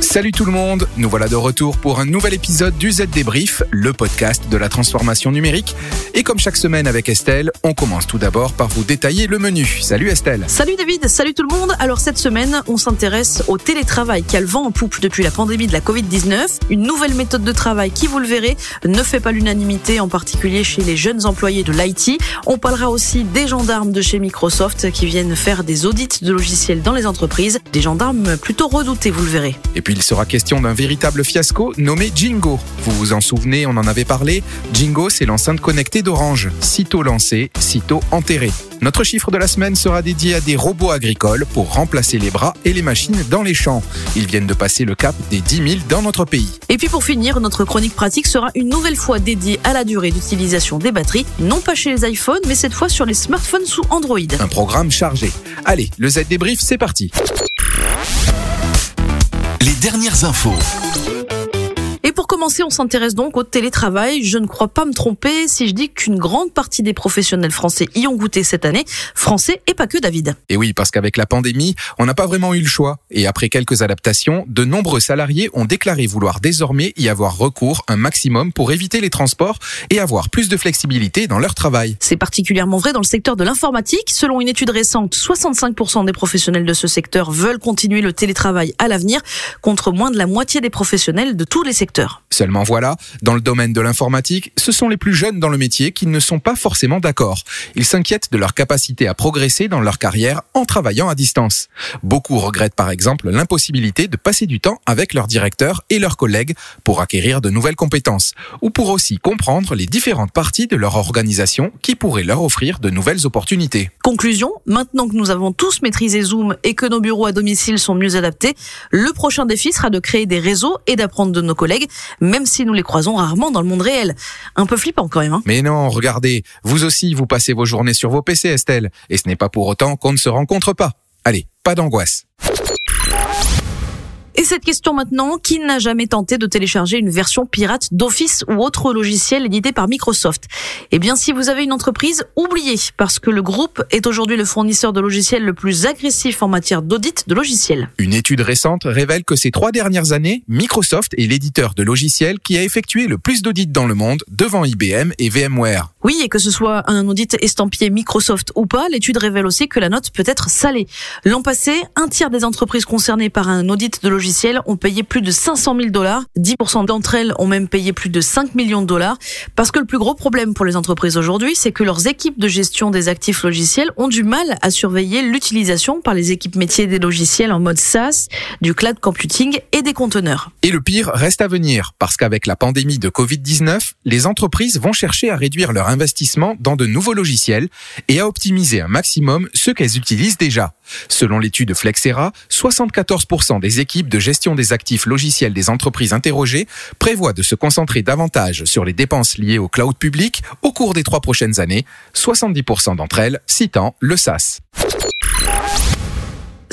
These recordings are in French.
Salut tout le monde, nous voilà de retour pour un nouvel épisode du Z Débrief, le podcast de la transformation numérique. Et comme chaque semaine avec Estelle, on commence tout d'abord par vous détailler le menu. Salut Estelle. Salut David, salut tout le monde. Alors cette semaine, on s'intéresse au télétravail qui a le vent en poupe depuis la pandémie de la Covid-19. Une nouvelle méthode de travail qui, vous le verrez, ne fait pas l'unanimité, en particulier chez les jeunes employés de l'IT. On parlera aussi des gendarmes de chez Microsoft qui viennent faire des audits de logiciels dans les entreprises. Des gendarmes plutôt redoutés, vous le verrez. Et puis il sera question d'un véritable fiasco nommé Jingo. Vous vous en souvenez, on en avait parlé. Jingo, c'est l'enceinte connectée d'Orange. Sitôt lancée, sitôt enterrée. Notre chiffre de la semaine sera dédié à des robots agricoles pour remplacer les bras et les machines dans les champs. Ils viennent de passer le cap des 10 000 dans notre pays. Et puis pour finir, notre chronique pratique sera une nouvelle fois dédiée à la durée d'utilisation des batteries, non pas chez les iPhones, mais cette fois sur les smartphones sous Android. Un programme chargé. Allez, le Z débrief, c'est parti. Les dernières infos. Pour commencer, on s'intéresse donc au télétravail. Je ne crois pas me tromper si je dis qu'une grande partie des professionnels français y ont goûté cette année. Français et pas que David. Et oui, parce qu'avec la pandémie, on n'a pas vraiment eu le choix. Et après quelques adaptations, de nombreux salariés ont déclaré vouloir désormais y avoir recours un maximum pour éviter les transports et avoir plus de flexibilité dans leur travail. C'est particulièrement vrai dans le secteur de l'informatique. Selon une étude récente, 65% des professionnels de ce secteur veulent continuer le télétravail à l'avenir, contre moins de la moitié des professionnels de tous les secteurs. Seulement voilà, dans le domaine de l'informatique, ce sont les plus jeunes dans le métier qui ne sont pas forcément d'accord. Ils s'inquiètent de leur capacité à progresser dans leur carrière en travaillant à distance. Beaucoup regrettent par exemple l'impossibilité de passer du temps avec leurs directeurs et leurs collègues pour acquérir de nouvelles compétences, ou pour aussi comprendre les différentes parties de leur organisation qui pourraient leur offrir de nouvelles opportunités. Conclusion, maintenant que nous avons tous maîtrisé Zoom et que nos bureaux à domicile sont mieux adaptés, le prochain défi sera de créer des réseaux et d'apprendre de nos collègues même si nous les croisons rarement dans le monde réel. Un peu flippant quand même. Hein Mais non, regardez, vous aussi, vous passez vos journées sur vos PC, Estelle, et ce n'est pas pour autant qu'on ne se rencontre pas. Allez, pas d'angoisse. Et cette question maintenant, qui n'a jamais tenté de télécharger une version pirate d'Office ou autre logiciel édité par Microsoft? Eh bien, si vous avez une entreprise, oubliez, parce que le groupe est aujourd'hui le fournisseur de logiciels le plus agressif en matière d'audit de logiciels. Une étude récente révèle que ces trois dernières années, Microsoft est l'éditeur de logiciels qui a effectué le plus d'audits dans le monde, devant IBM et VMware. Oui, et que ce soit un audit estampillé Microsoft ou pas, l'étude révèle aussi que la note peut être salée. L'an passé, un tiers des entreprises concernées par un audit de logiciels ont payé plus de 500 000 dollars. 10% d'entre elles ont même payé plus de 5 millions de dollars. Parce que le plus gros problème pour les entreprises aujourd'hui, c'est que leurs équipes de gestion des actifs logiciels ont du mal à surveiller l'utilisation par les équipes métiers des logiciels en mode SaaS, du cloud computing et des Et le pire reste à venir, parce qu'avec la pandémie de Covid-19, les entreprises vont chercher à réduire leur investissement dans de nouveaux logiciels et à optimiser un maximum ceux qu'elles utilisent déjà. Selon l'étude Flexera, 74% des équipes de gestion des actifs logiciels des entreprises interrogées prévoient de se concentrer davantage sur les dépenses liées au cloud public au cours des trois prochaines années, 70% d'entre elles citant le SaaS.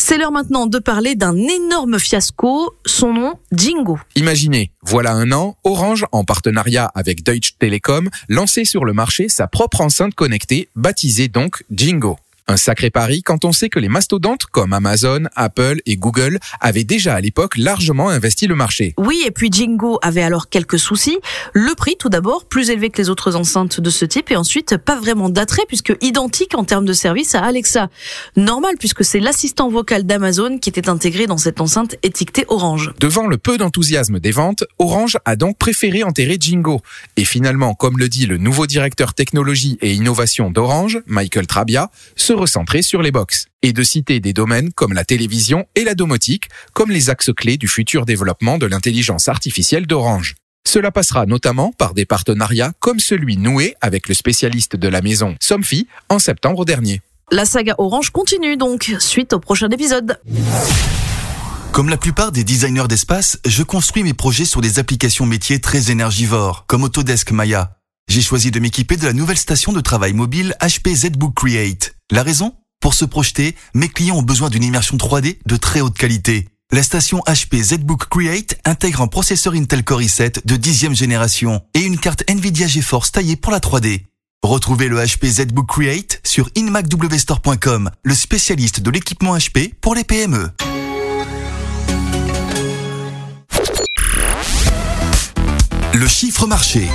C'est l'heure maintenant de parler d'un énorme fiasco, son nom Jingo. Imaginez, voilà un an, Orange, en partenariat avec Deutsche Telekom, lançait sur le marché sa propre enceinte connectée, baptisée donc Jingo. Un sacré pari quand on sait que les mastodontes comme Amazon, Apple et Google avaient déjà à l'époque largement investi le marché. Oui, et puis Jingo avait alors quelques soucis. Le prix tout d'abord, plus élevé que les autres enceintes de ce type, et ensuite pas vraiment d'attrait puisque identique en termes de service à Alexa. Normal puisque c'est l'assistant vocal d'Amazon qui était intégré dans cette enceinte étiquetée Orange. Devant le peu d'enthousiasme des ventes, Orange a donc préféré enterrer Jingo. Et finalement, comme le dit le nouveau directeur technologie et innovation d'Orange, Michael Trabia, ce recentrer sur les box et de citer des domaines comme la télévision et la domotique comme les axes clés du futur développement de l'intelligence artificielle d'Orange. Cela passera notamment par des partenariats comme celui noué avec le spécialiste de la maison Somfy en septembre dernier. La saga Orange continue donc, suite au prochain épisode. Comme la plupart des designers d'espace, je construis mes projets sur des applications métiers très énergivores, comme Autodesk Maya. J'ai choisi de m'équiper de la nouvelle station de travail mobile HP ZBook Create. La raison? Pour se projeter, mes clients ont besoin d'une immersion 3D de très haute qualité. La station HP ZBook Create intègre un processeur Intel Core i7 de 10 génération et une carte Nvidia GeForce taillée pour la 3D. Retrouvez le HP ZBook Create sur inmacwstore.com, le spécialiste de l'équipement HP pour les PME. Le chiffre marché.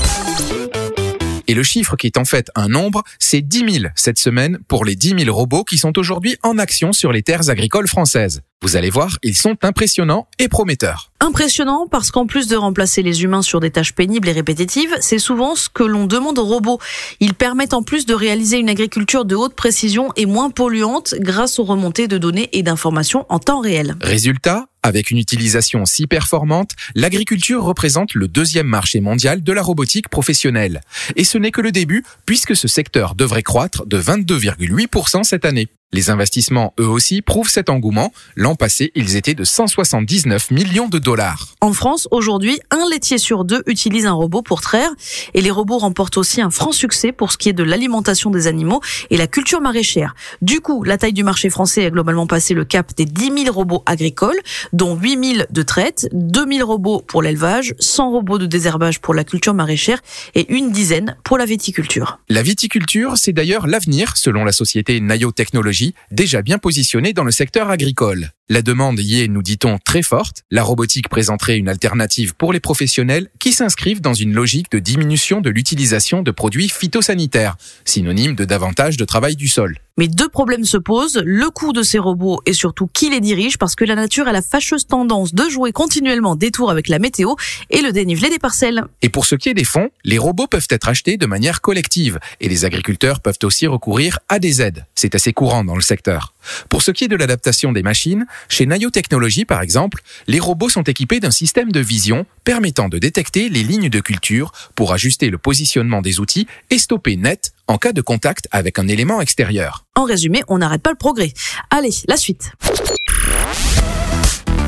Et le chiffre qui est en fait un nombre, c'est 10 000 cette semaine pour les 10 000 robots qui sont aujourd'hui en action sur les terres agricoles françaises. Vous allez voir, ils sont impressionnants et prometteurs. Impressionnant parce qu'en plus de remplacer les humains sur des tâches pénibles et répétitives, c'est souvent ce que l'on demande aux robots. Ils permettent en plus de réaliser une agriculture de haute précision et moins polluante grâce aux remontées de données et d'informations en temps réel. Résultat, avec une utilisation si performante, l'agriculture représente le deuxième marché mondial de la robotique professionnelle. Et ce n'est que le début, puisque ce secteur devrait croître de 22,8% cette année. Les investissements, eux aussi, prouvent cet engouement. L'an passé, ils étaient de 179 millions de dollars. En France, aujourd'hui, un laitier sur deux utilise un robot pour traire. Et les robots remportent aussi un franc succès pour ce qui est de l'alimentation des animaux et la culture maraîchère. Du coup, la taille du marché français a globalement passé le cap des 10 000 robots agricoles, dont 8 000 de traite, 2 000 robots pour l'élevage, 100 robots de désherbage pour la culture maraîchère et une dizaine pour la viticulture. La viticulture, c'est d'ailleurs l'avenir, selon la société Nayo Technologies déjà bien positionnée dans le secteur agricole. La demande y est, nous dit-on, très forte. La robotique présenterait une alternative pour les professionnels qui s'inscrivent dans une logique de diminution de l'utilisation de produits phytosanitaires, synonyme de davantage de travail du sol. Mais deux problèmes se posent, le coût de ces robots et surtout qui les dirige parce que la nature a la fâcheuse tendance de jouer continuellement des tours avec la météo et le dénivelé des parcelles. Et pour ce qui est des fonds, les robots peuvent être achetés de manière collective et les agriculteurs peuvent aussi recourir à des aides. C'est assez courant dans le secteur. Pour ce qui est de l'adaptation des machines, chez Nayo Technologies par exemple, les robots sont équipés d'un système de vision permettant de détecter les lignes de culture pour ajuster le positionnement des outils et stopper net en cas de contact avec un élément extérieur. En résumé, on n'arrête pas le progrès. Allez, la suite.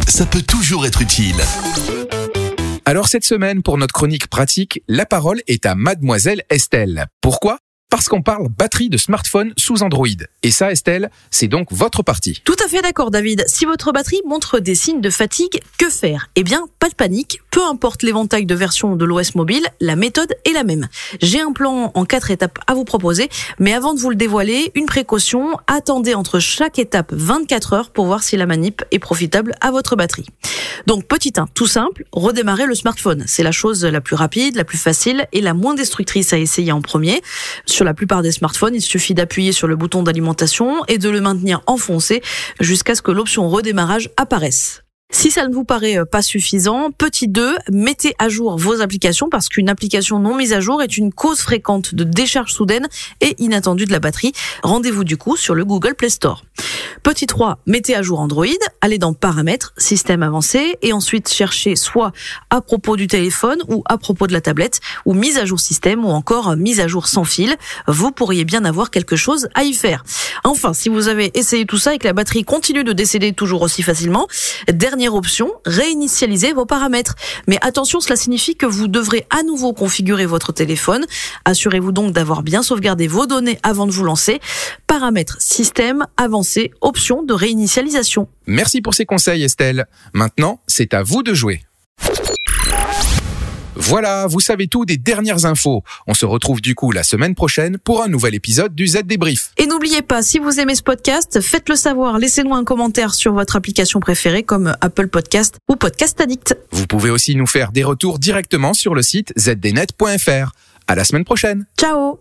Ça peut toujours être utile. Alors cette semaine, pour notre chronique pratique, la parole est à mademoiselle Estelle. Pourquoi? Parce qu'on parle batterie de smartphone sous Android. Et ça, Estelle, c'est donc votre partie. Tout à fait d'accord, David. Si votre batterie montre des signes de fatigue, que faire? Eh bien, pas de panique. Peu importe l'éventail de versions de l'OS mobile, la méthode est la même. J'ai un plan en quatre étapes à vous proposer, mais avant de vous le dévoiler, une précaution, attendez entre chaque étape 24 heures pour voir si la manip est profitable à votre batterie. Donc, petit 1, tout simple, redémarrer le smartphone. C'est la chose la plus rapide, la plus facile et la moins destructrice à essayer en premier. La plupart des smartphones, il suffit d'appuyer sur le bouton d'alimentation et de le maintenir enfoncé jusqu'à ce que l'option redémarrage apparaisse. Si ça ne vous paraît euh, pas suffisant, petit 2, mettez à jour vos applications parce qu'une application non mise à jour est une cause fréquente de décharge soudaine et inattendue de la batterie. Rendez-vous du coup sur le Google Play Store. Petit 3, mettez à jour Android, allez dans Paramètres, Système avancé, et ensuite cherchez soit à propos du téléphone ou à propos de la tablette, ou mise à jour système ou encore mise à jour sans fil. Vous pourriez bien avoir quelque chose à y faire. Enfin, si vous avez essayé tout ça et que la batterie continue de décéder toujours aussi facilement, dernière option, réinitialiser vos paramètres. Mais attention, cela signifie que vous devrez à nouveau configurer votre téléphone. Assurez-vous donc d'avoir bien sauvegardé vos données avant de vous lancer. Paramètres système avancé option de réinitialisation. Merci pour ces conseils Estelle. Maintenant, c'est à vous de jouer. Voilà, vous savez tout des dernières infos. On se retrouve du coup la semaine prochaine pour un nouvel épisode du Z Débrief. Et n'oubliez pas, si vous aimez ce podcast, faites-le savoir. Laissez-nous un commentaire sur votre application préférée comme Apple Podcast ou Podcast Addict. Vous pouvez aussi nous faire des retours directement sur le site zdnet.fr. À la semaine prochaine. Ciao